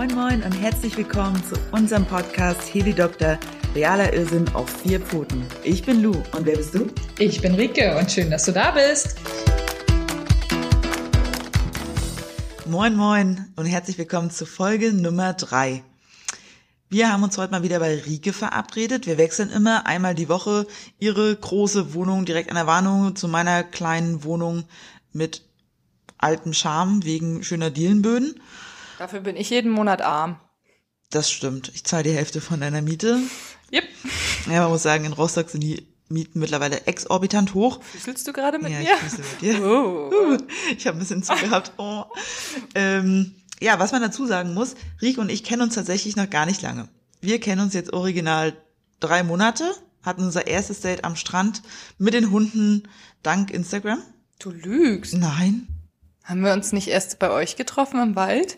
Moin Moin und herzlich willkommen zu unserem Podcast Heli Doktor, realer Irrsinn auf vier Pfoten. Ich bin Lou und wer bist du? Ich bin Rike und schön, dass du da bist. Moin Moin und herzlich willkommen zu Folge Nummer drei. Wir haben uns heute mal wieder bei Rike verabredet. Wir wechseln immer einmal die Woche ihre große Wohnung direkt an der Warnung zu meiner kleinen Wohnung mit altem Charme wegen schöner Dielenböden. Dafür bin ich jeden Monat arm. Das stimmt. Ich zahle die Hälfte von deiner Miete. Yep. Ja, man muss sagen, in Rostock sind die Mieten mittlerweile exorbitant hoch. Füßelst du gerade mit ja, mir? ich füßel mit dir. Oh. Ich habe ein bisschen zugehabt. Oh. Ähm, ja, was man dazu sagen muss, Rieke und ich kennen uns tatsächlich noch gar nicht lange. Wir kennen uns jetzt original drei Monate, hatten unser erstes Date am Strand mit den Hunden dank Instagram. Du lügst. Nein, Haben wir uns nicht erst bei euch getroffen im Wald?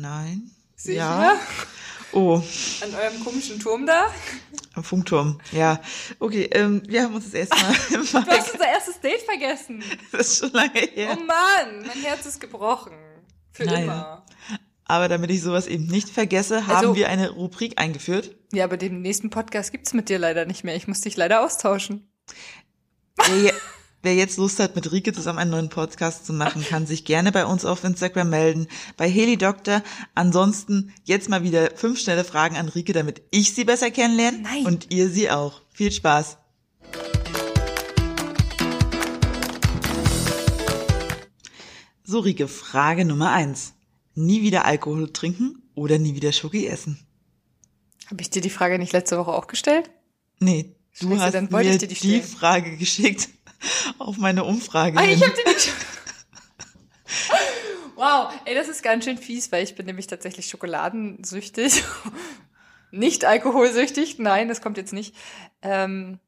Nein. Sicher? Ja. Oh, An eurem komischen Turm da? am Funkturm. Ja. Okay, ähm, wir haben uns das erste Mal Du hast unser erstes Date vergessen. Das ist schon lange her. Oh Mann, mein Herz ist gebrochen. Für Nein. immer. Aber damit ich sowas eben nicht vergesse, haben Also- wir eine Rubrik eingeführt. Ja, aber den nächsten Podcast gibt's mit dir leider nicht mehr. Ich muss dich leider austauschen. Wer, je- wer jetzt Lust hat, mit Rike zusammen einen neuen Podcast zu machen, kann sich gerne bei uns auf Instagram melden, bei Heli Doktor. Ansonsten jetzt mal wieder fünf schnelle Fragen an Rike, damit ich sie besser kennenlerne Nein. und ihr sie auch. Viel Spaß. So, Rike, Frage Nummer eins. Nie wieder Alkohol trinken oder nie wieder Schoki essen? Habe ich dir die Frage nicht letzte Woche auch gestellt? Nee, du Scheiße, hast mir ich dir die. Frage geschickt auf meine Umfrage. Ah, ich hab die nicht. wow, ey, das ist ganz schön fies, weil ich bin nämlich tatsächlich schokoladensüchtig. nicht alkoholsüchtig, nein, das kommt jetzt nicht. Ähm,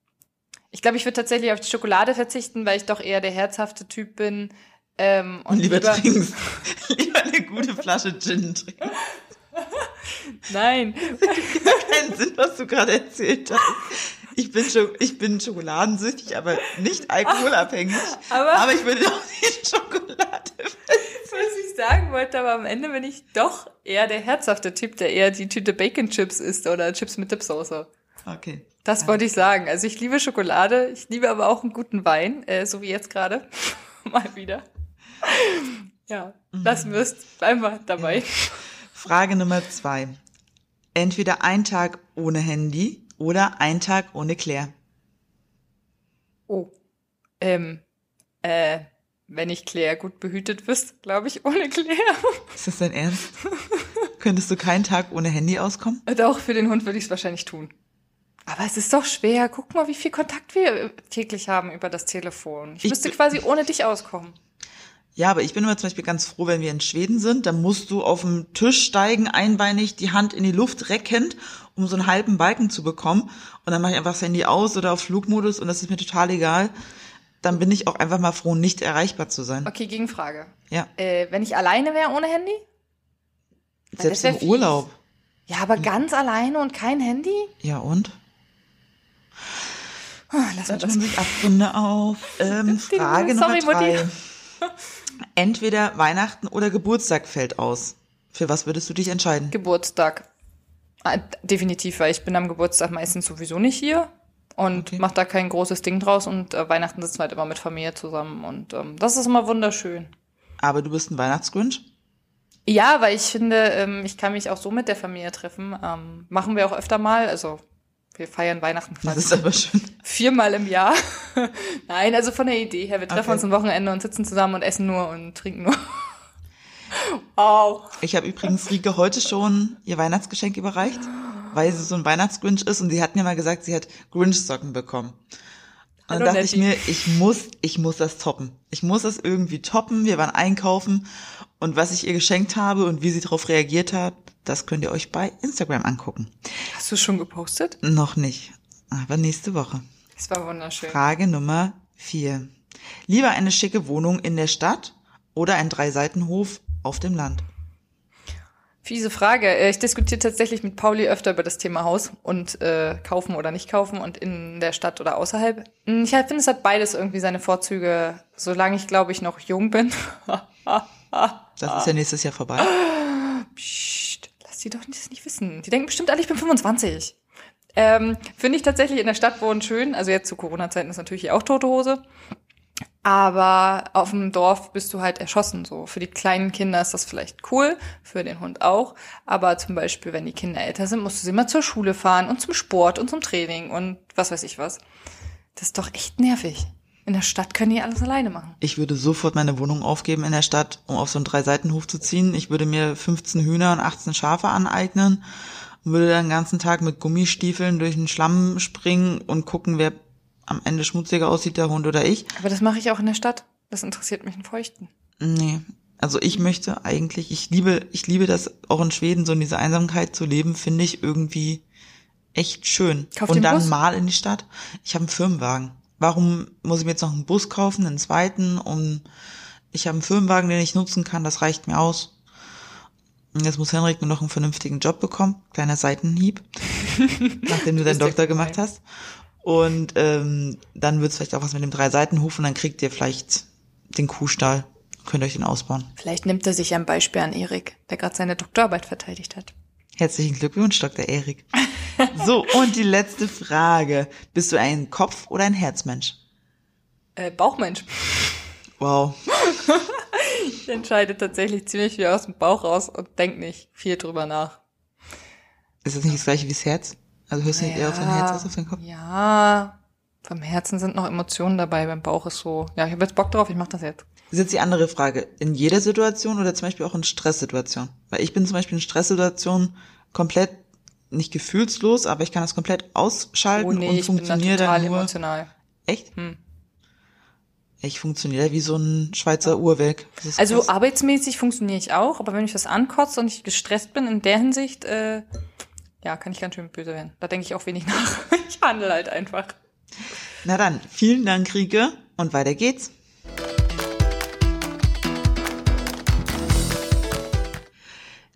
ich glaube, ich würde tatsächlich auf die Schokolade verzichten, weil ich doch eher der herzhafte Typ bin. Ähm, und und lieber, trinkst. lieber eine gute Flasche Gin trinken. Nein, Keinen Sinn, was du gerade erzählt hast. Ich bin, Scho ich bin schokoladensüchtig, aber nicht alkoholabhängig. Aber- aber ich würde doch nicht Schokolade. was ich sagen wollte, aber am Ende bin ich doch eher der herzhafte Typ, der eher die Tüte Bacon Chips isst oder Chips mit Dipsoße. Okay. Das wollte ich sagen. Also ich liebe Schokolade, ich liebe aber auch einen guten Wein, äh, so wie jetzt gerade. Mal wieder. Ja, lassen wir es. Wir dabei. Frage Nummer zwei. Entweder ein Tag ohne Handy oder ein Tag ohne Claire. Oh. Ähm, äh, wenn ich Claire gut behütet wüsste, glaube ich, ohne Claire. Ist das dein Ernst? Könntest du keinen Tag ohne Handy auskommen? Doch, für den Hund würde ich es wahrscheinlich tun. Aber es ist doch schwer. Guck mal, wie viel Kontakt wir äh, täglich haben über das Telefon. Ich, Ich müsste quasi ohne dich auskommen. Ja, aber ich bin immer zum Beispiel ganz froh, wenn wir in Schweden sind, dann musst du auf dem Tisch steigen, einbeinig die Hand in die Luft reckend, um so einen halben Balken zu bekommen. Und dann mache ich einfach das Handy aus oder auf Flugmodus und das ist mir total egal. Dann bin ich auch einfach mal froh, nicht erreichbar zu sein. Okay, Gegenfrage. Ja, Äh, wenn ich alleine wäre ohne Handy? selbst im fies. Urlaub. Ja, aber ganz alleine und kein Handy? Ja und? Ah, Lass mal das. Abgründe auf. Ähm, Frage Sorry, Nummer drei. Mutti. Entweder Weihnachten oder Geburtstag fällt aus. Für was würdest du dich entscheiden? Geburtstag. Ah, Definitiv, weil ich bin am Geburtstag meistens sowieso nicht hier und Okay. mach da kein großes Ding draus und äh, Weihnachten sitzen wir halt immer mit Familie zusammen und ähm, das ist immer wunderschön. Aber du bist ein Weihnachtsgrinch? Ja, weil ich finde, ähm, ich kann mich auch so mit der Familie treffen. Ähm, machen wir auch öfter mal. Also wir feiern Weihnachten Das quasi ist aber schön. viermal im Jahr. Nein, also von der Idee her. Wir treffen Okay. uns am Wochenende und sitzen zusammen und essen nur und trinken nur. wow. Ich habe übrigens Rike heute schon ihr Weihnachtsgeschenk überreicht, weil sie so ein Weihnachtsgrinch ist und sie hat mir mal gesagt, sie hat Grinch-Socken bekommen. Und dann Hallo, dachte ich Nettie. mir, ich muss, ich muss das toppen. Ich muss das irgendwie toppen. Wir waren einkaufen und was ich ihr geschenkt habe und wie sie darauf reagiert hat, das könnt ihr euch bei Instagram angucken. Hast du schon gepostet? Noch nicht, aber nächste Woche. Das war wunderschön. Frage Nummer vier. Lieber eine schicke Wohnung in der Stadt oder ein Dreiseitenhof auf dem Land? Fiese Frage. Äh, Ich diskutiere tatsächlich mit Pauli öfter über das Thema Haus und äh, kaufen oder nicht kaufen und in der Stadt oder außerhalb. Hm, Ich finde, es hat beides irgendwie seine Vorzüge, solange ich, glaube ich, noch jung bin. Das ist ja nächstes Jahr vorbei. Psst, lass die doch das nicht wissen. Die denken bestimmt alle, ich bin 25. Ähm, Finde ich tatsächlich in der Stadt wohnen schön. Also jetzt zu Corona-Zeiten ist natürlich hier auch tote Hose. Aber auf dem Dorf bist du halt erschossen. So für die kleinen Kinder ist das vielleicht cool, für den Hund auch. Aber zum Beispiel, wenn die Kinder älter sind, musst du sie mal zur Schule fahren und zum Sport und zum Training und was weiß ich was. Das ist doch echt nervig. In der Stadt können die alles alleine machen. Ich würde sofort meine Wohnung aufgeben in der Stadt, um auf so einen Drei-Seitenhof zu ziehen. Ich würde mir 15 Hühner und 18 Schafe aneignen und würde dann den ganzen Tag mit Gummistiefeln durch den Schlamm springen und gucken, wer am Ende schmutziger aussieht, der Hund oder ich. Aber das mache ich auch in der Stadt. Das interessiert mich in Feuchten. Nee. Also ich möchte eigentlich, ich liebe, ich liebe das auch in Schweden, so in dieser Einsamkeit zu leben, finde ich irgendwie echt schön. Kauf und dann Bus? mal in die Stadt. Ich habe einen Firmenwagen. Warum muss ich mir jetzt noch einen Bus kaufen, einen zweiten? Um, ich habe einen Firmenwagen, den ich nutzen kann, das reicht mir aus. Und jetzt muss Henrik nur noch einen vernünftigen Job bekommen. Kleiner Seitenhieb, nachdem du deinen Doktor gemacht hast. Und ähm, dann wird's vielleicht auch was mit dem Drei-Seitenhof und dann kriegt ihr vielleicht den Kuhstall. Könnt euch den ausbauen. Vielleicht nimmt er sich ein Beispiel an Erik, der gerade seine Doktorarbeit verteidigt hat. Herzlichen Glückwunsch, Dr. Erik. So, und die letzte Frage. Bist du ein Kopf- oder ein Herzmensch? Äh, Bauchmensch. Wow. Ich entscheide tatsächlich ziemlich viel aus dem Bauch raus und denk nicht viel drüber nach. Ist das nicht das gleiche wie das Herz? Also hörst du eher auf dein Herz als auf deinen Kopf? Ja, beim Herzen sind noch Emotionen dabei, beim Bauch ist so, ja, ich habe jetzt Bock drauf, ich mach das jetzt. Das ist jetzt die andere Frage. In jeder Situation oder zum Beispiel auch in Stresssituationen? Weil ich bin zum Beispiel in Stresssituationen komplett nicht gefühlslos, aber ich kann das komplett ausschalten Oh nee, und ich da funktioniere total dann nur. emotional. Echt? Hm. Ich funktioniere wie so ein Schweizer Uhrwerk. Also krass. arbeitsmäßig funktioniere ich auch, aber wenn mich das ankotzt und ich gestresst bin in der Hinsicht, äh, ja, kann ich ganz schön böse werden. Da denke ich auch wenig nach. Ich handle halt einfach. Na dann, vielen Dank, Rieke. Und weiter geht's.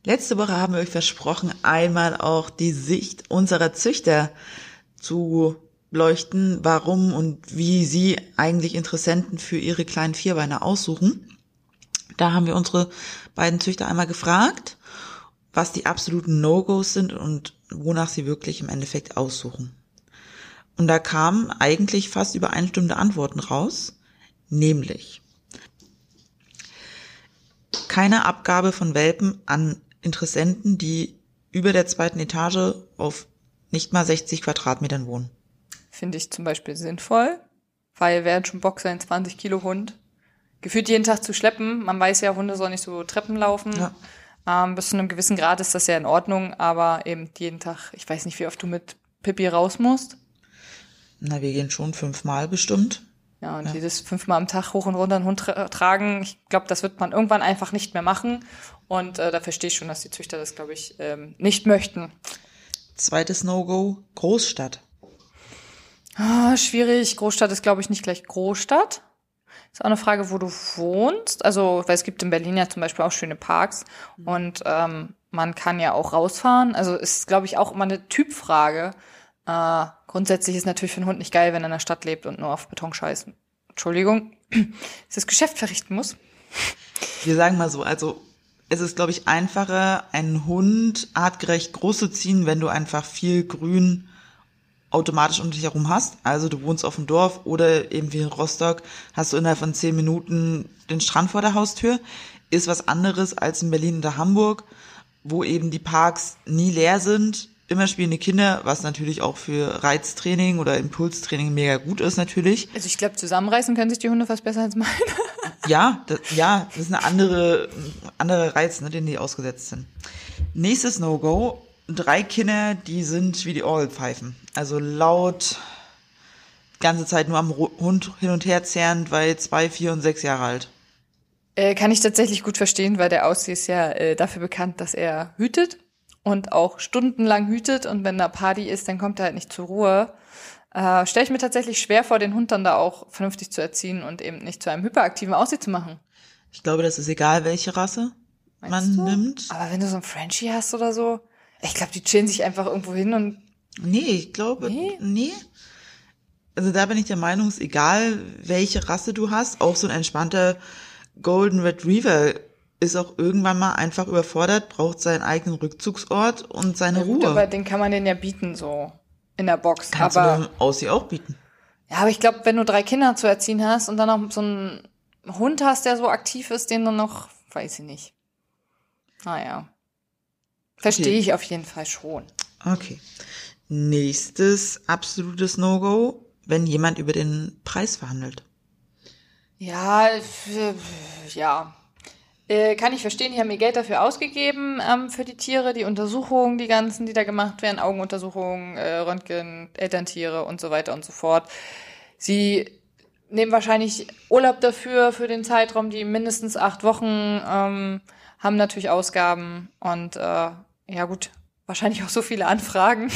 Letzte Woche haben wir euch versprochen, einmal auch die Sicht unserer Züchter zu beleuchten, warum und wie sie eigentlich Interessenten für ihre kleinen Vierbeiner aussuchen. Da haben wir unsere beiden Züchter einmal gefragt, was die absoluten No-Gos sind und wonach sie wirklich im Endeffekt aussuchen. Und da kamen eigentlich fast übereinstimmende Antworten raus, nämlich keine Abgabe von Welpen an Interessenten, die über der zweiten Etage auf nicht mal 60 Quadratmetern wohnen. Finde ich zum Beispiel sinnvoll, weil wer hat schon Bock, seinen 20 Kilo Hund gefühlt jeden Tag zu schleppen? Man weiß ja, Hunde sollen nicht so Treppen laufen. Ja. Ähm, bis zu einem gewissen Grad ist das ja in Ordnung, aber eben jeden Tag, ich weiß nicht, wie oft du mit Pippi raus musst. Na, wir gehen schon fünfmal bestimmt. Ja, und dieses fünfmal am Tag hoch und runter einen Hund tra tragen, ich glaube, das wird man irgendwann einfach nicht mehr machen. Und äh, da verstehe ich schon, dass die Züchter das, glaube ich, ähm, nicht möchten. Zweites No-Go, Großstadt. Ah, schwierig. Großstadt ist, glaube ich, nicht gleich Großstadt. Ist auch eine Frage, wo du wohnst. Also, weil es gibt in Berlin ja zum Beispiel auch schöne Parks und ähm, man kann ja auch rausfahren. Also ist, glaube ich, auch immer eine Typfrage. Äh, grundsätzlich ist natürlich für einen Hund nicht geil, wenn er in der Stadt lebt und nur auf Beton scheißt. Entschuldigung, das Geschäft verrichten muss. Wir sagen mal so, also es ist, glaube ich, einfacher, einen Hund artgerecht groß zu ziehen, wenn du einfach viel Grün automatisch um dich herum hast. Also du wohnst auf dem Dorf oder eben wie in Rostock hast du innerhalb von zehn Minuten den Strand vor der Haustür. Ist was anderes als in Berlin oder Hamburg, wo eben die Parks nie leer sind. Immer spielen die Kinder, was natürlich auch für Reiztraining oder Impulstraining mega gut ist natürlich. Also ich glaube, zusammenreißen können sich die Hunde fast besser als meine. Ja, das, ja, das ist eine andere, andere Reiz, ne, den die ausgesetzt sind. Nächstes No-Go. Drei Kinder, die sind wie die Orgelpfeifen. Also laut, die ganze Zeit nur am Hund hin und her zerrend, weil zwei, vier und sechs Jahre alt. Äh, kann ich tatsächlich gut verstehen, weil der Aussie ist ja äh, dafür bekannt, dass er hütet und auch stundenlang hütet und wenn da Party ist, dann kommt er halt nicht zur Ruhe. Äh, Stelle ich mir tatsächlich schwer vor, den Hund dann da auch vernünftig zu erziehen und eben nicht zu einem hyperaktiven Aussie zu machen. Ich glaube, das ist egal, welche Rasse Meinst man du? nimmt. Aber wenn du so einen Frenchie hast oder so, ich glaube, die chillen sich einfach irgendwo hin und Nee, ich glaube, Nee? nee. Also da bin ich der Meinung, es ist egal, welche Rasse du hast. Auch so ein entspannter Golden Retriever ist auch irgendwann mal einfach überfordert, braucht seinen eigenen Rückzugsort und seine Ja, gut, Ruhe. aber den kann man den ja bieten, so in der Box. Kannst aber, du dem Aussie auch bieten. ja, aber ich glaube, wenn du drei Kinder zu erziehen hast und dann noch so einen Hund hast, der so aktiv ist, den dann noch, weiß ich nicht. Naja. Verstehe Okay. ich auf jeden Fall schon. Okay. Nächstes absolutes No-Go, wenn jemand über den Preis verhandelt. Ja, ja. Äh, kann ich verstehen, die haben ihr Geld dafür ausgegeben, ähm, für die Tiere, die Untersuchungen, die ganzen, die da gemacht werden, Augenuntersuchungen, äh, Röntgen, Elterntiere und so weiter und so fort. Sie nehmen wahrscheinlich Urlaub dafür, für den Zeitraum, die mindestens acht Wochen, ähm, haben natürlich Ausgaben und äh, ja gut, wahrscheinlich auch so viele Anfragen.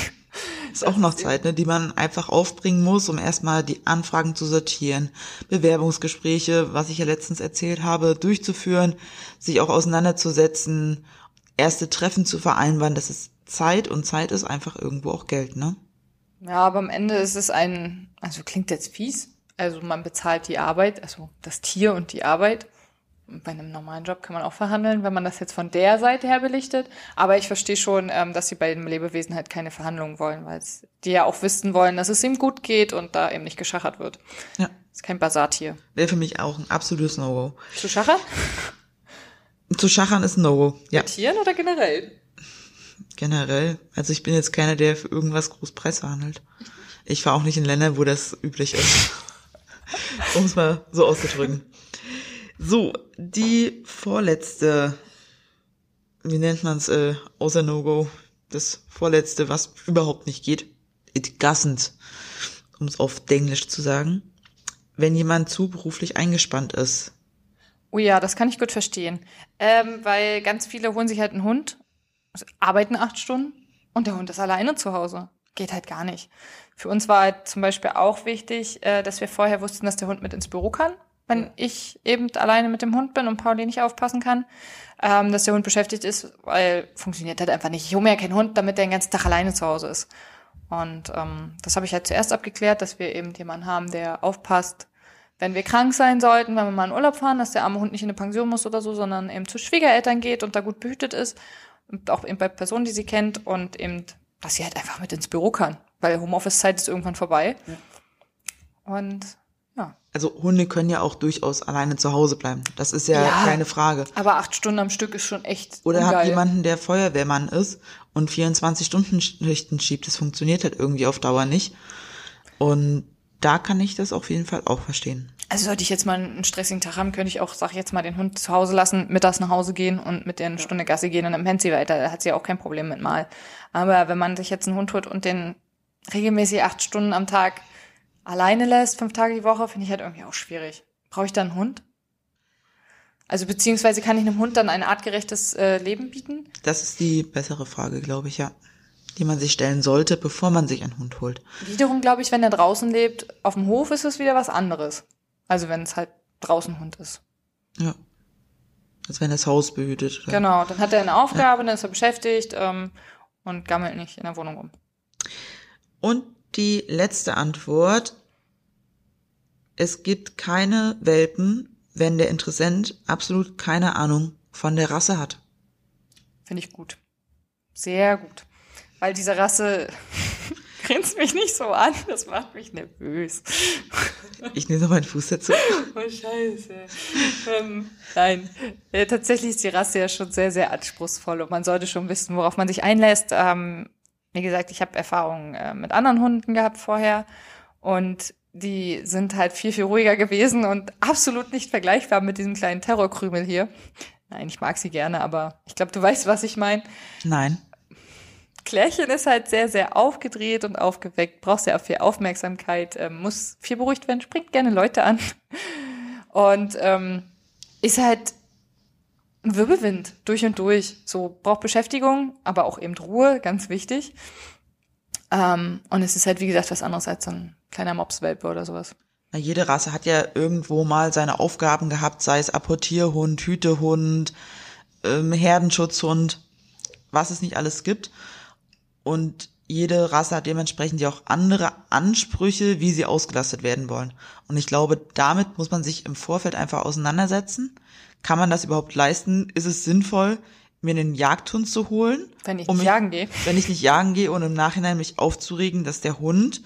Ist auch noch Zeit, ne, die man einfach aufbringen muss, um erstmal die Anfragen zu sortieren, Bewerbungsgespräche, was ich ja letztens erzählt habe, durchzuführen, sich auch auseinanderzusetzen, erste Treffen zu vereinbaren. Das ist Zeit und Zeit ist einfach irgendwo auch Geld, ne? Ja, aber am Ende ist es ein, also klingt jetzt fies, also man bezahlt die Arbeit, also das Tier und die Arbeit. Bei einem normalen Job kann man auch verhandeln, wenn man das jetzt von der Seite her belichtet. Aber ich verstehe schon, ähm, dass sie bei dem Lebewesen halt keine Verhandlungen wollen, weil die ja auch wissen wollen, dass es ihm gut geht und da eben nicht geschachert wird. Ja. ist kein Basartier. Wäre für mich auch ein absolutes No-Go. Zu schachern? Zu schachern ist ein No-Go, ja, Mit Tieren oder generell? generell. Also ich bin jetzt keiner, der für irgendwas groß Preis verhandelt. Ich fahre auch nicht in Länder, wo das üblich ist. um es mal so auszudrücken. So, die vorletzte, wie nennt man es, äh, außer No-Go, das vorletzte, was überhaupt nicht geht, it doesn't, um es auf Englisch zu sagen. Wenn jemand zu beruflich eingespannt ist, Oh ja, das kann ich gut verstehen. Ähm, weil ganz viele holen sich halt einen Hund, arbeiten acht Stunden und der Hund ist alleine zu Hause. Geht halt gar nicht. Für uns war halt zum Beispiel auch wichtig, äh, dass wir vorher wussten, dass der Hund mit ins Büro kann, wenn ich eben alleine mit dem Hund bin und Pauli nicht aufpassen kann. Ähm, dass der Hund beschäftigt ist, weil funktioniert halt einfach nicht. Ich hole mir ja keinen Hund, damit der den ganzen Tag alleine zu Hause ist. Und ähm, das habe ich halt zuerst abgeklärt, dass wir eben jemanden haben, der aufpasst, wenn wir krank sein sollten, wenn wir mal in Urlaub fahren, dass der arme Hund nicht in eine Pension muss oder so, sondern eben zu Schwiegereltern geht und da gut behütet ist. Und auch eben bei Personen, die sie kennt und eben, dass sie halt einfach mit ins Büro kann. Weil Homeoffice-Zeit ist irgendwann vorbei. Und ja. also Hunde können ja auch durchaus alleine zu Hause bleiben. Das ist ja, Ja. keine Frage. Aber acht Stunden am Stück ist schon echt. Oder habt ungeil. jemanden, der Feuerwehrmann ist und 24 Stunden Schichten schiebt. Das funktioniert halt irgendwie auf Dauer nicht. Und da kann ich das auf jeden Fall auch verstehen. Also sollte ich jetzt mal einen stressigen Tag haben, könnte ich auch, sag ich jetzt mal, den Hund zu Hause lassen, mittags nach Hause gehen und mit der eine Stunde Gassi gehen und dann pennt sie weiter. Da hat sie ja auch kein Problem mit mal. Aber wenn man sich jetzt einen Hund holt und den regelmäßig acht Stunden am Tag alleine lässt, fünf Tage die Woche, finde ich halt irgendwie auch schwierig. Brauche ich da einen Hund? Also beziehungsweise kann ich einem Hund dann ein artgerechtes äh, Leben bieten? Das ist die bessere Frage, glaube ich, ja. Die man sich stellen sollte, bevor man sich einen Hund holt. Wiederum glaube ich, wenn er draußen lebt, auf dem Hof ist es wieder was anderes. Also wenn es halt draußen Hund ist. Ja. Als wenn das Haus behütet. Oder? Genau, dann hat er eine Aufgabe, dann ist er beschäftigt ähm, und gammelt nicht in der Wohnung rum. Und die letzte Antwort. Es gibt keine Welpen, wenn der Interessent absolut keine Ahnung von der Rasse hat. Finde ich gut. Sehr gut. Weil diese Rasse grinst mich nicht so an, das macht mich nervös. Ich nehme noch meinen Fuß dazu. Oh, scheiße. ähm, nein, äh, tatsächlich ist die Rasse ja schon sehr, sehr anspruchsvoll und man sollte schon wissen, worauf man sich einlässt. Ähm, wie gesagt, ich habe Erfahrungen äh, mit anderen Hunden gehabt vorher und die sind halt viel, viel ruhiger gewesen und absolut nicht vergleichbar mit diesem kleinen Terrorkrümel hier. Nein, ich mag sie gerne, aber ich glaube, du weißt, was ich meine. Nein. Klärchen ist halt sehr, sehr aufgedreht und aufgeweckt, braucht sehr viel Aufmerksamkeit, ähm, muss viel beruhigt werden, springt gerne Leute an und ähm, ist halt ein Wirbelwind durch und durch. So braucht Beschäftigung, aber auch eben Ruhe, ganz wichtig. Ähm, und es ist halt, wie gesagt, was anderes als so ein kleiner Mopswelpe oder sowas. Na, jede Rasse hat ja irgendwo mal seine Aufgaben gehabt, sei es Apportierhund, Hütehund, ähm, Herdenschutzhund, was es nicht alles gibt. Und jede Rasse hat dementsprechend ja auch andere Ansprüche, wie sie ausgelastet werden wollen. Und ich glaube, damit muss man sich im Vorfeld einfach auseinandersetzen. Kann man das überhaupt leisten? Ist es sinnvoll, mir einen Jagdhund zu holen? Wenn ich um nicht jagen gehe. Wenn ich nicht jagen gehe und im Nachhinein mich aufzuregen, dass der Hund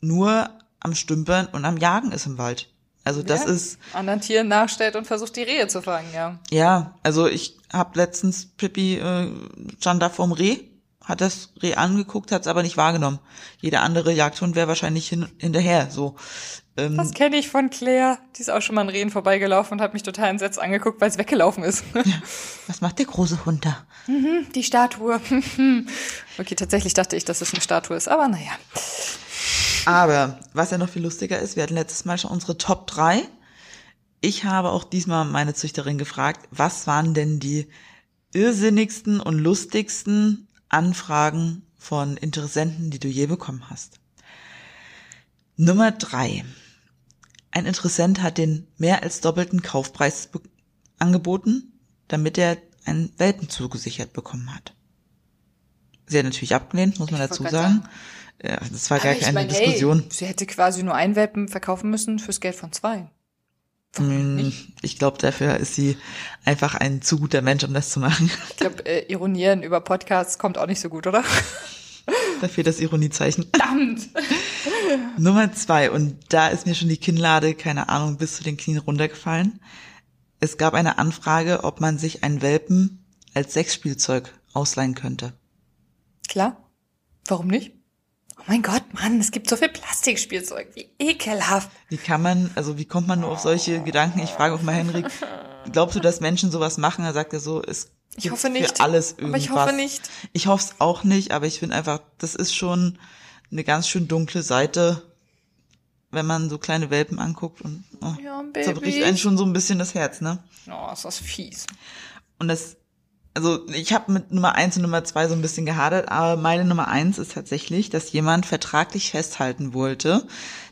nur am Stümpern und am Jagen ist im Wald. Also das ja, ist anderen Tieren nachstellt und versucht die Rehe zu fangen, ja. ja, also ich habe letztens Pippi äh, stand da vorm Reh, hat das Reh angeguckt, hat es aber nicht wahrgenommen. Jeder andere Jagdhund wäre wahrscheinlich hin, hinterher. So ähm, Das kenne ich von Claire. Die ist auch schon mal an Rehen vorbeigelaufen und hat mich total entsetzt angeguckt, weil es weggelaufen ist. was macht der große Hund da? Die Statue. okay, tatsächlich dachte ich, dass es eine Statue ist, aber naja. Aber was ja noch viel lustiger ist, wir hatten letztes Mal schon unsere Top 3. Ich habe auch diesmal meine Züchterin gefragt, was waren denn die irrsinnigsten und lustigsten Anfragen von Interessenten, die du je bekommen hast. Nummer drei. Ein Interessent hat den mehr als doppelten Kaufpreis angeboten, damit er einen Welpen zugesichert bekommen hat. Sie hat natürlich abgelehnt, muss man Ich dazu sagen. Ja, das war gar Aber ich keine mein, Diskussion. Hey, sie hätte quasi nur einen Welpen verkaufen müssen fürs Geld von zwei. Mm, Ich glaube, dafür ist sie einfach ein zu guter Mensch, um das zu machen. Ich glaube, äh, Ironieren über Podcasts kommt auch nicht so gut, oder? dafür das Ironiezeichen. Verdammt! Nummer zwei, und da ist mir schon die Kinnlade, keine Ahnung, bis zu den Knien runtergefallen. Es gab eine Anfrage, ob man sich einen Welpen als Sexspielzeug ausleihen könnte. Klar. Warum nicht? Oh mein Gott, Mann, es gibt so viel Plastikspielzeug. Wie ekelhaft. Wie kann man, also wie kommt man nur auf solche Gedanken? Ich frage auch mal Henrik, glaubst du, dass Menschen sowas machen? Er sagt ja so, es Ich gibt hoffe nicht. für alles Aber irgendwas. ich hoffe nicht. Ich hoffe es auch nicht, aber ich finde einfach, das ist schon eine ganz schön dunkle Seite, wenn man so kleine Welpen anguckt und oh, Ja, zerbricht einen schon so ein bisschen das Herz, ne? Oh, ist das fies. Und das, also ich habe mit Nummer eins und Nummer zwei so ein bisschen gehadert, aber meine Nummer eins ist tatsächlich, dass jemand vertraglich festhalten wollte,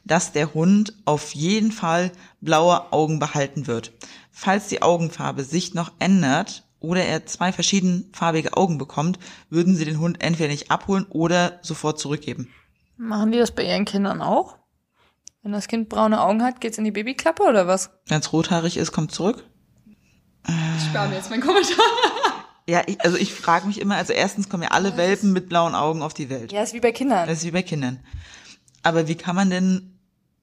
dass der Hund auf jeden Fall blaue Augen behalten wird. Falls die Augenfarbe sich noch ändert oder er zwei verschiedenfarbige Augen bekommt, würden sie den Hund entweder nicht abholen oder sofort zurückgeben. Machen die das bei ihren Kindern auch? Wenn das Kind braune Augen hat, geht's in die Babyklappe oder was? Wenn es rothaarig ist, kommt zurück. Ich spare mir jetzt meinen Kommentar. Ja, ich, also ich frage mich immer, also erstens kommen ja alle Welpen mit blauen Augen auf die Welt. Ja, ist wie bei Kindern. Das ist wie bei Kindern. Aber wie kann man denn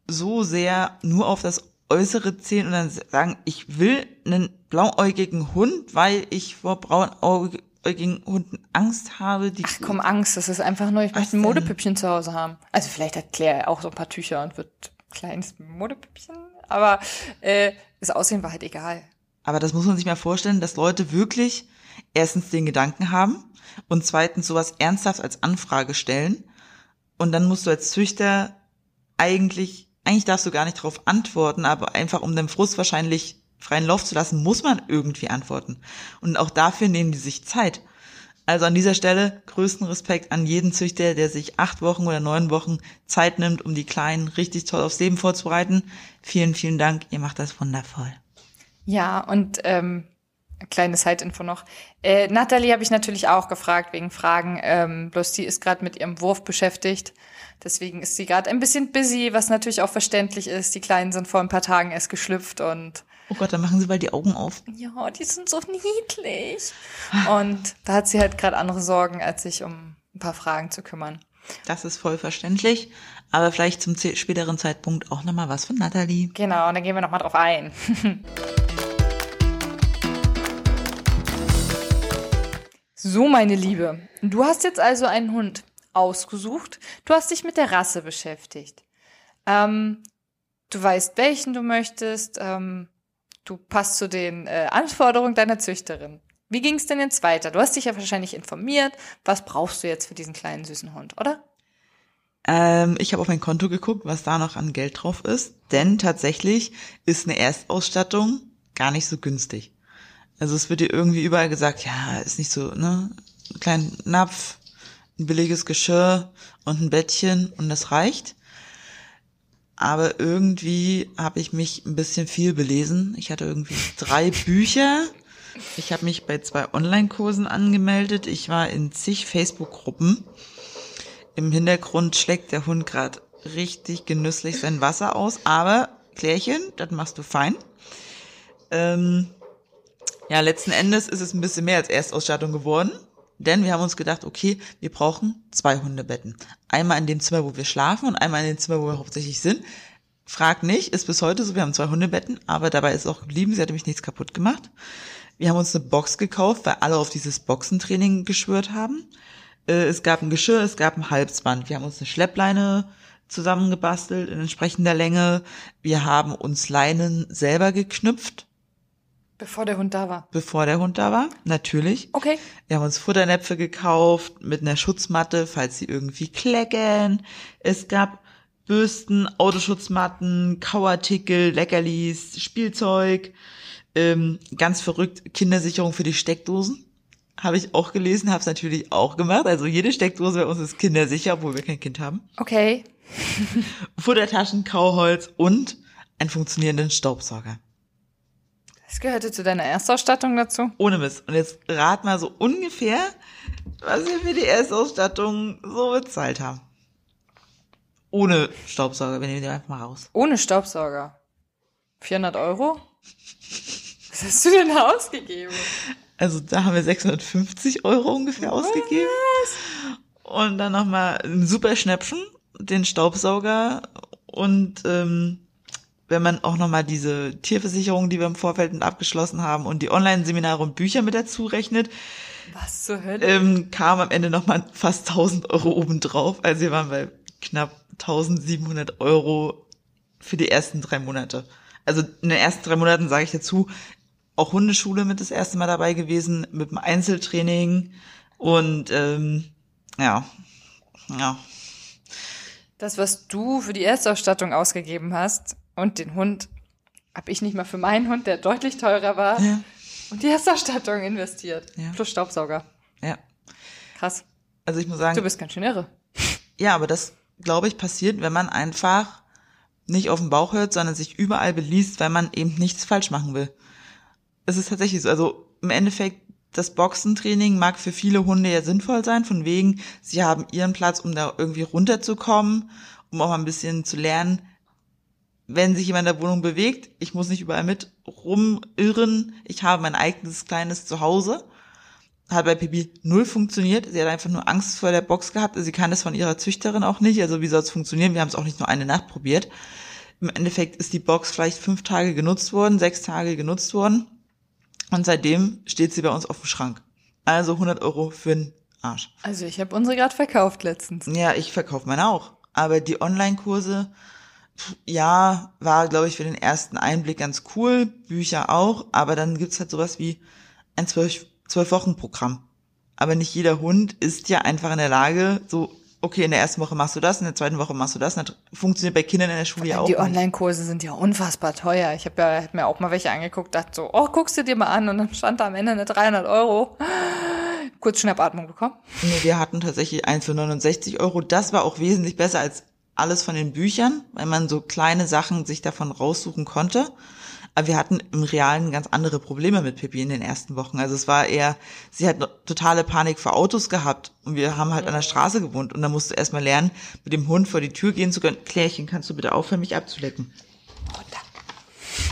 so sehr nur auf das Äußere zählen und dann sagen, ich will einen blauäugigen Hund, weil ich vor braunäugigen Hunden Angst habe? Die Ach komm, Angst, das ist einfach nur, ich möchte ein? Modepüppchen zu Hause haben. Also vielleicht hat Claire auch so ein paar Tücher und wird ein kleines Modepüppchen, aber äh, das Aussehen war halt egal. Aber das muss man sich mal vorstellen, dass Leute wirklich erstens den Gedanken haben und zweitens sowas ernsthaft als Anfrage stellen. Und dann musst du als Züchter eigentlich, eigentlich darfst du gar nicht darauf antworten, aber einfach um dem Frust wahrscheinlich freien Lauf zu lassen, muss man irgendwie antworten. Und auch dafür nehmen die sich Zeit. Also an dieser Stelle größten Respekt an jeden Züchter, der sich acht Wochen oder neun Wochen Zeit nimmt, um die Kleinen richtig toll aufs Leben vorzubereiten. Vielen, vielen Dank. Ihr macht das wundervoll. Ja, und ähm, kleine Side-Info noch. Äh, Nathalie habe ich natürlich auch gefragt wegen Fragen. Ähm, bloß die ist gerade mit ihrem Wurf beschäftigt. Deswegen ist sie gerade ein bisschen busy, was natürlich auch verständlich ist. Die Kleinen sind vor ein paar Tagen erst geschlüpft und Oh Gott, dann machen Sie bald die Augen auf. ja, die sind so niedlich. Und da hat sie halt gerade andere Sorgen, als sich um ein paar Fragen zu kümmern. Das ist voll verständlich. Aber vielleicht zum späteren Zeitpunkt auch nochmal was von Nathalie. Genau, und dann gehen wir nochmal drauf ein. so, meine Liebe, du hast jetzt also einen Hund ausgesucht. Du hast dich mit der Rasse beschäftigt. Ähm, du weißt, welchen du möchtest. Ähm, du passt zu den äh, Anforderungen deiner Züchterin. Wie ging es denn jetzt weiter? Du hast dich ja wahrscheinlich informiert. Was brauchst du jetzt für diesen kleinen süßen Hund, oder? Ähm, ich habe auf mein Konto geguckt, was da noch an Geld drauf ist. Denn tatsächlich ist eine Erstausstattung gar nicht so günstig. Also es wird dir irgendwie überall gesagt, ja, ist nicht so, ne? Ein kleiner Napf, ein billiges Geschirr und ein Bettchen und das reicht. Aber irgendwie habe ich mich ein bisschen viel belesen. Ich hatte irgendwie drei Bücher. Ich habe mich bei zwei Online-Kursen angemeldet. Ich war in zig Facebook-Gruppen. Im Hintergrund schlägt der Hund gerade richtig genüsslich sein Wasser aus, aber Klärchen, das machst du fein. Ähm, ja, letzten Endes ist es ein bisschen mehr als Erstausstattung geworden, denn wir haben uns gedacht, okay, wir brauchen zwei Hundebetten. Einmal in dem Zimmer, wo wir schlafen und einmal in dem Zimmer, wo wir hauptsächlich sind. Frag nicht, ist bis heute so, wir haben zwei Hundebetten, aber dabei ist auch geblieben, sie hat nämlich nichts kaputt gemacht. Wir haben uns eine Box gekauft, weil alle auf dieses Boxentraining geschwört haben. Äh, es gab ein Geschirr, es gab ein Halsband. Wir haben uns eine Schleppleine zusammengebastelt in entsprechender Länge. Wir haben uns Leinen selber geknüpft. Bevor der Hund da war. Bevor der Hund da war, natürlich. Okay. Wir haben uns Futternäpfe gekauft mit einer Schutzmatte, falls sie irgendwie klecken. Es gab Bürsten, Autoschutzmatten, Kauartikel, Leckerlis, Spielzeug. Ähm, ganz verrückt, Kindersicherung für die Steckdosen. Habe ich auch gelesen, habe es natürlich auch gemacht. Also jede Steckdose bei uns ist kindersicher, obwohl wir kein Kind haben. Okay. Futtertaschen, Kauholz und einen funktionierenden Staubsauger. Das gehörte zu deiner Erstausstattung dazu? Ohne Mist. Und jetzt rat mal so ungefähr, was wir für die Erstausstattung so bezahlt haben. Ohne Staubsauger, wir nehmen den einfach mal raus. Ohne Staubsauger. 400 Euro? Was hast du denn ausgegeben? Also da haben wir 650 Euro ungefähr Was? ausgegeben. Und dann nochmal ein super Schnäppchen, den Staubsauger und ähm, wenn man auch nochmal diese Tierversicherung, die wir im Vorfeld abgeschlossen haben und die Online-Seminare und Bücher mit dazu rechnet, Was zur Hölle? ähm, kam am Ende nochmal fast 1000 Euro obendrauf. Also wir waren bei knapp 1700 Euro für die ersten drei Monate. Also in den ersten drei Monaten sage ich dazu, auch Hundeschule mit das erste Mal dabei gewesen, mit dem Einzeltraining und ähm, ja, ja, Das, was du für die Erstausstattung ausgegeben hast und den Hund, habe ich nicht mal für meinen Hund, der deutlich teurer war, ja, und die Erstausstattung investiert. Ja. Plus Staubsauger. ja. Krass. Also ich muss Du sagen, bist ganz schön irre. ja, aber das glaube ich passiert, wenn man einfach nicht auf den Bauch hört, sondern sich überall beliest, weil man eben nichts falsch machen will. Es ist tatsächlich so. Also im Endeffekt, das Boxentraining mag für viele Hunde ja sinnvoll sein, von wegen, sie haben ihren Platz, um da irgendwie runterzukommen, um auch mal ein bisschen zu lernen, wenn sich jemand in der Wohnung bewegt, ich muss nicht überall mit rumirren, ich habe mein eigenes kleines Zuhause. Hat bei Pipi null funktioniert. Sie hat einfach nur Angst vor der Box gehabt. Sie kann das von ihrer Züchterin auch nicht. Also wie soll es funktionieren? Wir haben es auch nicht nur eine Nacht probiert. Im Endeffekt ist die Box vielleicht fünf Tage genutzt worden, sechs Tage genutzt worden. Und seitdem steht sie bei uns auf dem Schrank. Also 100 Euro für den Arsch. Also ich habe unsere gerade verkauft letztens. Ja, ich verkaufe meine auch. Aber die Online-Kurse, ja, war, glaube ich, für den ersten Einblick ganz cool. Bücher auch. Aber dann gibt's halt sowas wie ein zwölf, zwölf Wochen Programm. Aber nicht jeder Hund ist ja einfach in der Lage, so, okay, in der ersten Woche machst du das, in der zweiten Woche machst du das. Das funktioniert bei Kindern in der Schule ja auch die. Online-Kurse sind ja unfassbar teuer. Ich habe ja hab mir auch mal welche angeguckt, dachte so, oh, guckst du dir mal an und dann stand da am Ende eine 300 Euro. Kurz Schnappatmung bekommen. Nee, wir hatten tatsächlich eins für 69 Euro. Das war auch wesentlich besser als alles von den Büchern, weil man so kleine Sachen sich davon raussuchen konnte. Aber wir hatten im Realen ganz andere Probleme mit Pippi in den ersten Wochen. Also es war eher, sie hat totale Panik vor Autos gehabt und wir haben halt an der Straße gewohnt und da musst du erstmal lernen, mit dem Hund vor die Tür gehen zu können. Klärchen, kannst du bitte aufhören, mich abzulecken?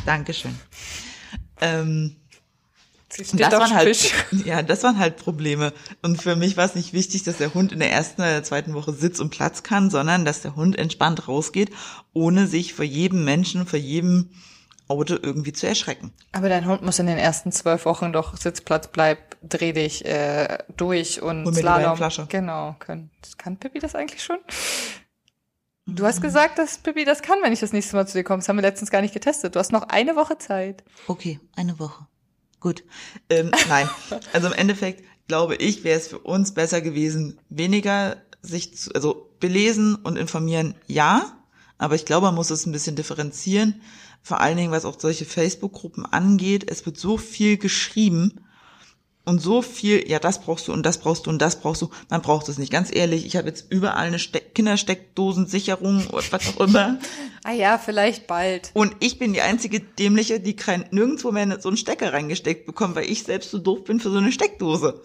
Dankeschön. Ähm, Sie und steht das auf waren halt, Fisch. ja, das waren halt Probleme. Und für mich war es nicht wichtig, dass der Hund in der ersten oder der zweiten Woche Sitz und Platz kann, sondern dass der Hund entspannt rausgeht, ohne sich vor jedem Menschen, vor jedem Auto irgendwie zu erschrecken. Aber dein Hund muss in den ersten zwölf Wochen doch Sitzplatz bleib, dreh dich äh, durch und die Slalom. Weinflasche. Genau, können. Kann Pippi das eigentlich schon? Du hast gesagt, dass Pippi das kann, wenn ich das nächste Mal zu dir komme. Das haben wir letztens gar nicht getestet. Du hast noch eine Woche Zeit. Okay, eine Woche. Gut. Ähm, nein, also im Endeffekt glaube ich, wäre es für uns besser gewesen, weniger sich zu, also belesen und informieren, ja, aber ich glaube, man muss es ein bisschen differenzieren, vor allen Dingen, was auch solche Facebook-Gruppen angeht. Es wird so viel geschrieben und so viel, ja, das brauchst du und das brauchst du und das brauchst du. Man braucht es nicht. Ganz ehrlich, ich habe jetzt überall eine Steck Kindersteckdosensicherung oder was auch immer. Ah ja, vielleicht bald. Und ich bin die einzige Dämliche, die kein, nirgendwo mehr so einen Stecker reingesteckt bekommt, weil ich selbst so doof bin für so eine Steckdose.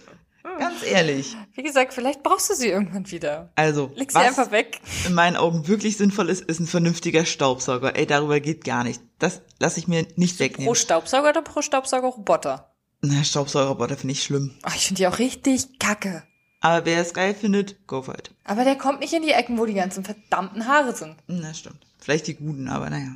Ganz ehrlich. Wie gesagt, vielleicht brauchst du sie irgendwann wieder. Also, Leg sie einfach weg. in meinen Augen wirklich sinnvoll ist, ist ein vernünftiger Staubsauger. Ey, darüber geht gar nicht. Das lasse ich mir nicht Pro wegnehmen. Staubsauger oder pro Staubsaugerroboter? Na, Staubsaugerroboter finde ich schlimm. Ach, ich finde die auch richtig kacke. Aber wer es geil findet, go for it. Aber der kommt nicht in die Ecken, wo die ganzen verdammten Haare sind. Na, stimmt. Vielleicht die guten, aber naja.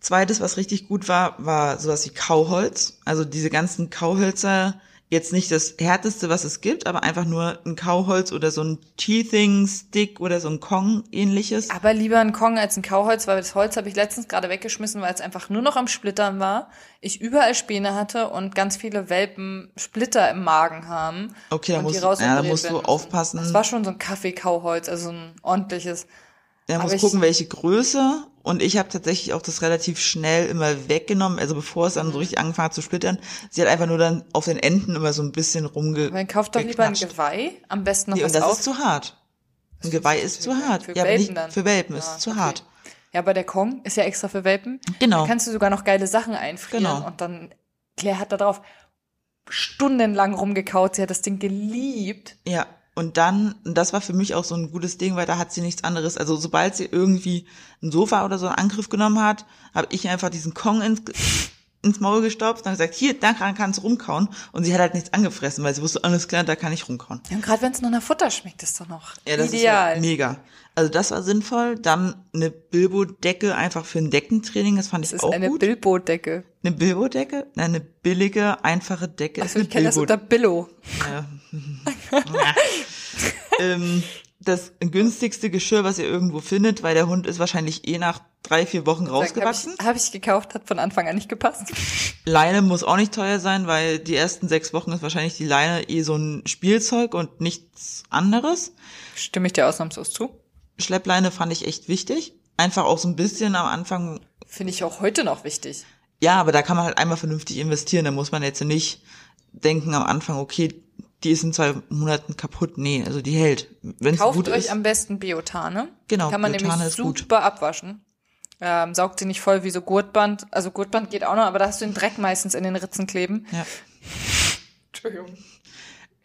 Zweites, was richtig gut war, war sowas wie Kauholz. Also diese ganzen Kauhölzer, jetzt nicht das härteste, was es gibt, aber einfach nur ein Kauholz oder so ein Teething Stick oder so ein Kong ähnliches. Aber lieber ein Kong als ein Kauholz, weil das Holz habe ich letztens gerade weggeschmissen, weil es einfach nur noch am Splittern war. Ich überall Späne hatte und ganz viele Welpen Splitter im Magen haben. Okay, da musst ja, da musst du aufpassen. Das war schon so ein Kaffee-Kauholz, also ein ordentliches. Er muss ich- gucken, welche Größe. Und ich habe tatsächlich auch das relativ schnell immer weggenommen, also bevor es dann Mhm. so richtig angefangen hat zu splittern. Sie hat einfach nur dann auf den Enden immer so ein bisschen rumge. Man kauft doch lieber ein. Geweih, am besten noch Nee, was und das auf. ist zu hart. Ein Geweih ist zu hart. für ja, Welpen nicht dann. für Welpen ist Ah, es zu okay. hart. Ja, aber der Kong ist ja extra für Welpen. Genau. Da kannst du sogar noch geile Sachen einfrieren. Genau. Und dann, Claire hat da drauf stundenlang rumgekaut. Sie hat das Ding geliebt. Ja, und dann, das war für mich auch so ein gutes Ding, weil da hat sie nichts anderes. Also sobald sie irgendwie ein Sofa oder so in Angriff genommen hat, habe ich einfach diesen Kong ins, ins Maul gestopft und dann gesagt, hier, da kann, kannst du rumkauen. Und sie hat halt nichts angefressen, weil sie wusste, alles klar, da kann ich rumkauen. Ja, und gerade wenn es noch nach Futter schmeckt, ist doch noch Ja, das ideal. ist ja mega. Also das war sinnvoll. Dann eine Bilbo-Decke einfach für ein Deckentraining, das fand das ich ist auch eine gut. Bilbo-Decke. eine Bilbo-Decke? Nein, eine billige, einfache Decke. Also ist ich eine kenne das unter Billo. Ja. ähm, das günstigste Geschirr, was ihr irgendwo findet, weil der Hund ist wahrscheinlich eh nach drei, vier Wochen rausgewachsen. Habe ich, hab ich gekauft, hat von Anfang an nicht gepasst. Leine muss auch nicht teuer sein, weil die ersten sechs Wochen ist wahrscheinlich die Leine eh so ein Spielzeug und nichts anderes. Stimme ich dir ausnahmslos zu. Schleppleine fand ich echt wichtig. Einfach auch so ein bisschen am Anfang. Finde ich auch heute noch wichtig. Ja, aber da kann man halt einmal vernünftig investieren. Da muss man jetzt nicht denken am Anfang, okay, die ist in zwei Monaten kaputt. Nee, also die hält. Wenn es Kauft gut euch ist. am besten Biotane. Genau, Kann man Biotane nämlich ist gut. super abwaschen. Ähm, saugt sie nicht voll wie so Gurtband. Also Gurtband geht auch noch, aber da hast du den Dreck meistens in den Ritzen kleben. Ja. Entschuldigung.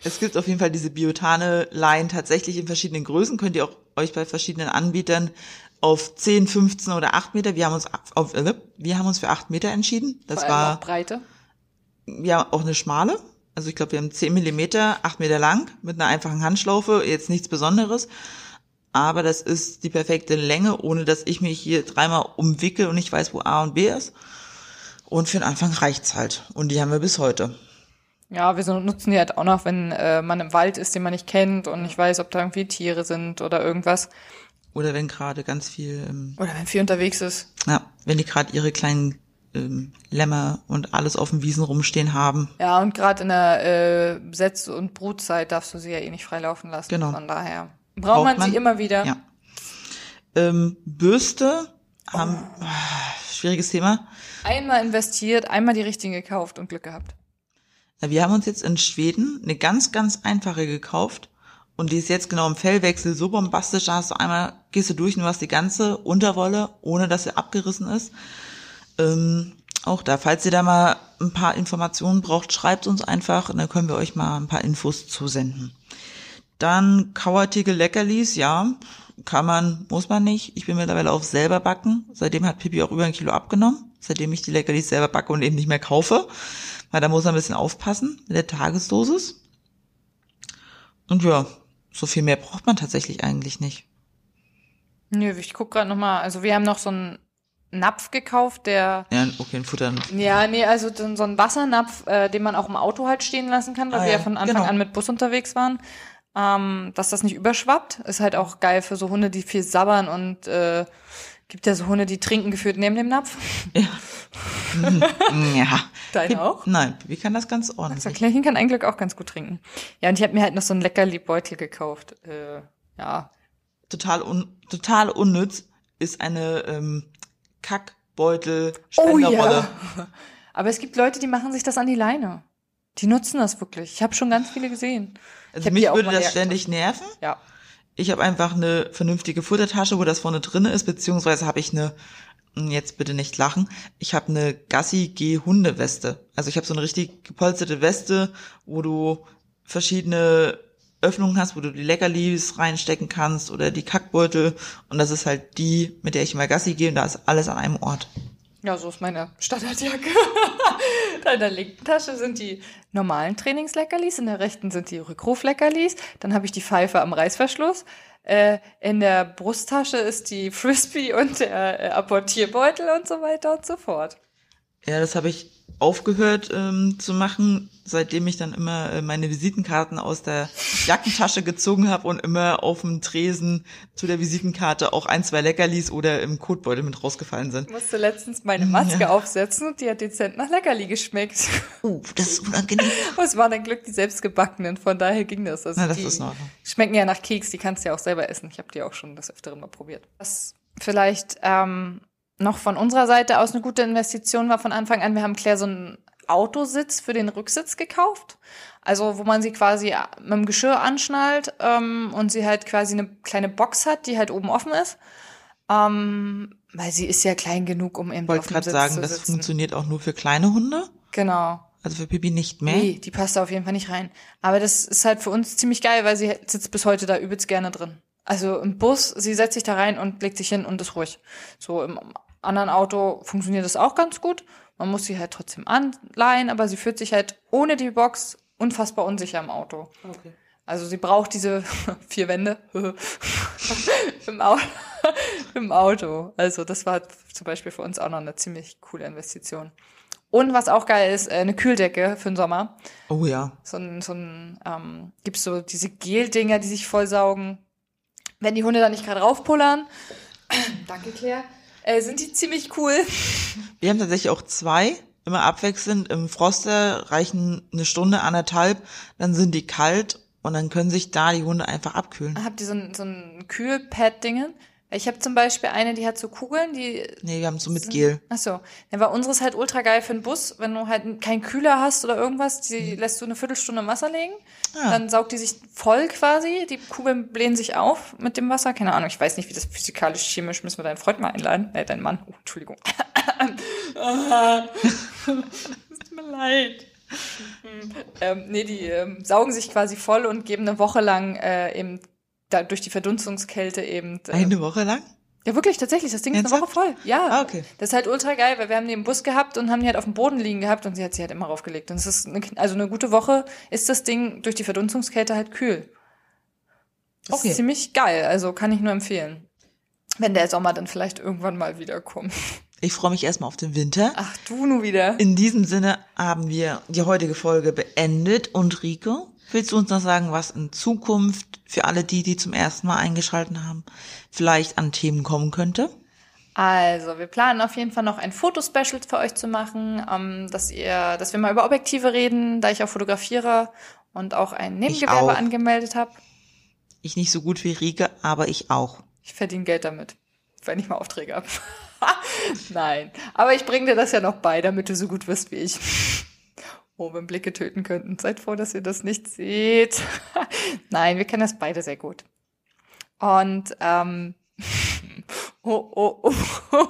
Es gibt auf jeden Fall diese Biotane-Line tatsächlich in verschiedenen Größen. Könnt ihr auch euch bei verschiedenen Anbietern auf 10, 15 oder 8 Meter. Wir haben uns auf, äh, wir haben uns für 8 Meter entschieden. Das war Breite. ja auch eine schmale. Also ich glaube, wir haben 10 Millimeter, 8 Meter lang mit einer einfachen Handschlaufe. Jetzt nichts Besonderes. Aber das ist die perfekte Länge, ohne dass ich mich hier dreimal umwickel und nicht weiß, wo A und B ist. Und für den Anfang reicht's halt. Und die haben wir bis heute. Ja, wir so nutzen die halt auch noch, wenn äh, man im Wald ist, den man nicht kennt und nicht weiß, ob da irgendwie Tiere sind oder irgendwas. Oder wenn gerade ganz viel ähm, Oder wenn viel unterwegs ist. Ja, wenn die gerade ihre kleinen ähm, Lämmer und alles auf den Wiesen rumstehen haben. Ja, und gerade in der äh, Setz- und Brutzeit darfst du sie ja eh nicht freilaufen lassen. Genau. Von daher braucht man, sie immer wieder. Ja. Ähm, Bürste haben ah, schwieriges Thema. Einmal investiert, einmal die richtigen gekauft und Glück gehabt. Ja, Wir haben uns jetzt in Schweden eine ganz, ganz einfache gekauft. Und die ist jetzt genau im Fellwechsel so bombastisch, da hast du einmal, gehst du durch und du hast die ganze Unterwolle, ohne dass sie abgerissen ist. Ähm, auch da, falls ihr da mal ein paar Informationen braucht, schreibt uns einfach und dann können wir euch mal ein paar Infos zusenden. Dann Kauartikel Leckerlis, ja, kann man, muss man nicht. Ich bin mittlerweile auf selber backen. Seitdem hat Pipi auch über ein Kilo abgenommen. Seitdem ich die Leckerlis selber backe und eben nicht mehr kaufe. Weil da muss man ein bisschen aufpassen mit der Tagesdosis. Und ja, so viel mehr braucht man tatsächlich eigentlich nicht. Nö, ich guck gerade noch mal. Also wir haben noch so einen Napf gekauft, der Ja, okay, ein Futter. ja, nee, also so ein Wassernapf, äh, den man auch im Auto halt stehen lassen kann, weil Ah wir ja, ja von Anfang genau. an mit Bus unterwegs waren. Ähm, dass das nicht überschwappt, ist halt auch geil für so Hunde, die viel sabbern und äh, gibt ja so Hunde, die trinken gefühlt neben dem Napf. Ja. Deine Pipi- auch? Nein, Pipi kann das ganz ordentlich. Klärchen kann ein Glück auch ganz gut trinken. Ja, und ich habe mir halt noch so einen Leckerli-Beutel gekauft. Äh, ja, Total, un, total unnütz ist eine ähm, Kackbeutel Oh Spenderrolle. ja. Aber es gibt Leute, die machen sich das an die Leine. Die nutzen das wirklich. Ich habe schon ganz viele gesehen. Also mich würde das ständig nerven. Ja. Ich habe einfach eine vernünftige Futtertasche, wo das vorne drin ist, beziehungsweise habe ich eine, hm, jetzt bitte nicht lachen, ich habe eine Gassi G Hundeweste. Also ich habe so eine richtig gepolsterte Weste, wo du verschiedene Öffnungen hast, wo du die Leckerlis reinstecken kannst oder die Kackbeutel. Und das ist halt die, mit der ich immer Gassi gehe und da ist alles an einem Ort. Ja, so ist meine Standardjacke. in der linken Tasche sind die normalen Trainingsleckerlis, in der rechten sind die Rückrufleckerlis. Dann habe ich die Pfeife am Reißverschluss. Äh, in der Brusttasche ist die Frisbee und der äh, Apportierbeutel und so weiter und so fort. Ja, das habe ich aufgehört ähm, zu machen, seitdem ich dann immer äh, meine Visitenkarten aus der Jackentasche gezogen habe und immer auf dem Tresen zu der Visitenkarte auch ein, zwei Leckerlis oder im Kotbeutel mit rausgefallen sind. Ich musste letztens meine Maske ja. aufsetzen und die hat dezent nach Leckerli geschmeckt. Oh, das ist unangenehm. Aber es waren ein Glück die selbstgebackenen, von daher ging das. Also Na, das ist Ordnung. Schmecken ja nach Keks, die kannst du ja auch selber essen. Ich habe die auch schon das Öfteren mal probiert. Was vielleicht ähm, noch von unserer Seite aus eine gute Investition war von Anfang an. Wir haben Claire so einen Autositz für den Rücksitz gekauft. Also wo man sie quasi mit dem Geschirr anschnallt ähm, und sie halt quasi eine kleine Box hat, die halt oben offen ist. Ähm, weil sie ist ja klein genug, um eben Ich wollte gerade sagen, das funktioniert auch nur für kleine Hunde. Genau. Also für Pipi nicht mehr? Nee, die passt da auf jeden Fall nicht rein. Aber das ist halt für uns ziemlich geil, weil sie sitzt bis heute da übelst gerne drin. Also im Bus, sie setzt sich da rein und legt sich hin und ist ruhig. So im anderen Auto funktioniert das auch ganz gut. Man muss sie halt trotzdem anleihen, aber sie fühlt sich halt ohne die Box unfassbar unsicher im Auto. Okay. Also sie braucht diese vier Wände im, Auto, im Auto. Also das war zum Beispiel für uns auch noch eine ziemlich coole Investition. Und was auch geil ist, äh, eine Kühldecke für den Sommer. Oh ja. So ein, so ein ähm, gibt's so diese Gel-Dinger, die sich vollsaugen. Wenn die Hunde da nicht gerade raufpullern. Danke, Claire äh, sind die ziemlich cool. Wir haben tatsächlich auch zwei, immer abwechselnd. Im Froster reichen eine Stunde, anderthalb, dann sind die kalt und dann können sich da die Hunde einfach abkühlen. Habt ihr so ein, so ein Kühlpad-Dingen? Ich habe zum Beispiel eine, die hat so Kugeln, die. Nee, wir haben so mit sind, Gel. Ach so. Ja, weil unseres halt ultra geil für den Bus. Wenn du halt keinen Kühler hast oder irgendwas, die mhm. lässt du eine Viertelstunde im Wasser legen. Ja. Dann saugt die sich voll quasi. Die Kugeln blähen sich auf mit dem Wasser. Keine Ahnung, ich weiß nicht, wie das physikalisch, chemisch, müssen wir deinen Freund mal einladen. Äh, deinen Mann. Oh, Entschuldigung. Tut mir leid. ähm, nee, die ähm, saugen sich quasi voll und geben eine Woche lang äh, eben da durch die Verdunstungskälte eben. Äh, eine Woche lang? Ja, wirklich, tatsächlich. Das Ding ist eine Woche voll. Ja. Ah, okay. Das ist halt ultra geil, weil wir haben die im Bus gehabt und haben die halt auf dem Boden liegen gehabt und sie hat sie halt immer raufgelegt. Und es ist eine, also eine gute Woche ist das Ding durch die Verdunstungskälte halt kühl. Das okay. ist ziemlich geil. Also kann ich nur empfehlen. Wenn der Sommer dann vielleicht irgendwann mal wiederkommt. Ich freue mich erstmal auf den Winter. Ach, du nur wieder. In diesem Sinne haben wir die heutige Folge beendet. Und Rico, willst du uns noch sagen, was in Zukunft für alle die, die zum ersten Mal eingeschalten haben, vielleicht an Themen kommen könnte? Also, wir planen auf jeden Fall noch ein Fotospecial für euch zu machen, ähm, dass ihr, dass wir mal über Objektive reden, da ich auch fotografiere und auch ein Nebengewerbe auch. angemeldet habe. Ich nicht so gut wie Rieke, aber ich auch. Ich verdiene Geld damit, wenn ich mal Aufträge habe. Nein, aber ich bringe dir das ja noch bei, damit du so gut wirst wie ich. Wenn Blicke töten könnten. Seid froh, dass ihr das nicht seht. Nein, wir kennen das beide sehr gut. Und ähm, oh, oh, oh.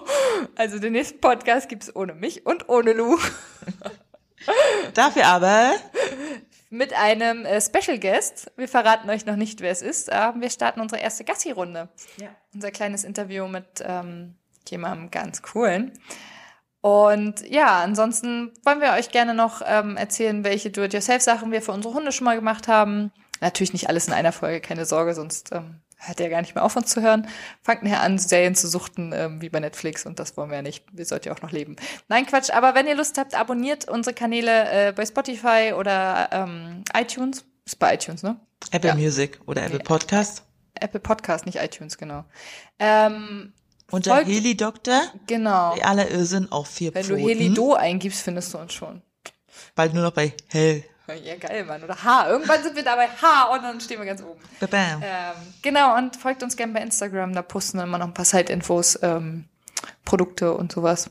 Also den nächsten Podcast gibt's ohne mich und ohne Lou. Dafür aber mit einem äh, Special Guest. Wir verraten euch noch nicht, wer es ist. Äh, wir starten unsere erste Gassi-Runde. Ja. Unser kleines Interview mit ähm, jemandem ganz coolen. Und ja, ansonsten wollen wir euch gerne noch ähm, erzählen, welche Do-it-yourself-Sachen wir für unsere Hunde schon mal gemacht haben. Natürlich nicht alles in einer Folge, keine Sorge, sonst ähm, hört ihr gar nicht mehr auf, uns zu hören. Fangt nachher an, Serien zu suchten, ähm, wie bei Netflix, und das wollen wir ja nicht. Wir sollten ja auch noch leben. Nein, Quatsch, aber wenn ihr Lust habt, abonniert unsere Kanäle äh, bei Spotify oder ähm, iTunes. Ist bei iTunes, ne? Apple ja. Music oder Apple Podcast. Apple Podcast, nicht iTunes, genau. Ähm, und der Heli-Doktor? Genau. Die alle Irrsinn auf vier Wenn Pfoten. du Helido eingibst, findest du uns schon. Bald nur noch bei Hell. Ja, geil, Mann. Oder H. Irgendwann sind wir da bei H und dann stehen wir ganz oben. Bam. Ähm, genau, und folgt uns gerne bei Instagram. Da posten wir immer noch ein paar Side-Infos, ähm, Produkte und sowas.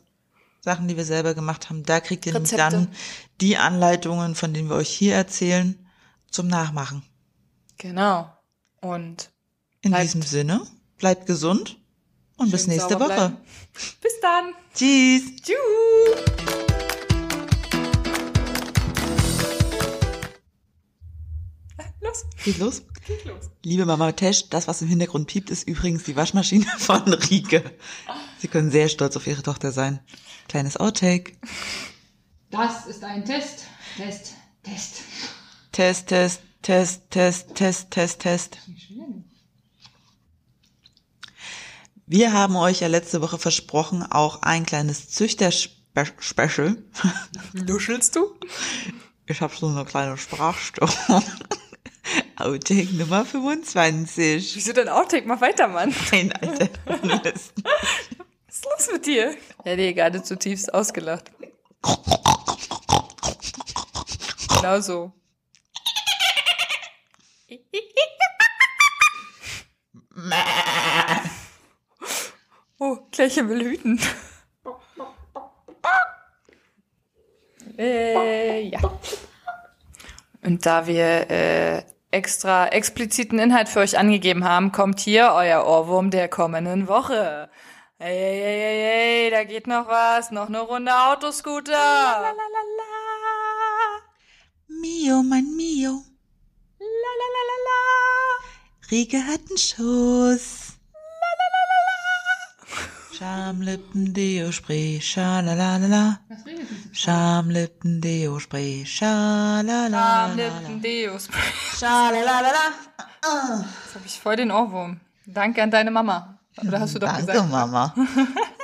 Sachen, die wir selber gemacht haben. Da kriegt ihr dann die Anleitungen, von denen wir euch hier erzählen, zum Nachmachen. Genau. Und in diesem Sinne, bleibt gesund und Schön bis nächste Woche. Bleiben. Bis dann. Tschüss. Tschüss. los. Geht los? Geht los. Liebe Mama Tesch, das, was im Hintergrund piept, ist übrigens die Waschmaschine von Rike. Sie können sehr stolz auf ihre Tochter sein. Kleines Outtake. Das ist ein Test. Test. Test. Test, Test, Test, Test, Test, Test, Test. Wir haben euch ja letzte Woche versprochen, auch ein kleines Züchter-Special. Nuschelst du? Ich habe so eine kleine Sprachstörung. Outtake Nummer 25. Wieso denn Outtake? Mach weiter, Mann. Nein, Alter. Was ist los mit dir? Er hat dir gerade zutiefst ausgelacht. Genau so. Klärchen will hüten. Äh, ja. Und da wir äh, extra expliziten Inhalt für euch angegeben haben, kommt hier euer Ohrwurm der kommenden Woche. Hey, hey, hey, hey, da geht noch was, noch eine Runde Autoscooter. Mio, mein Mio. Rike hat einen Schuss. Schamlippen, Deo, Spray, schalalalala. Was redet sie? Schamlippen, Deo, Spray, schalalalala. Lippen Deos. Schalalalala. Jetzt habe ich voll den Ohrwurm. Danke an deine Mama. Oder hast du doch Danke, gesagt? Mama.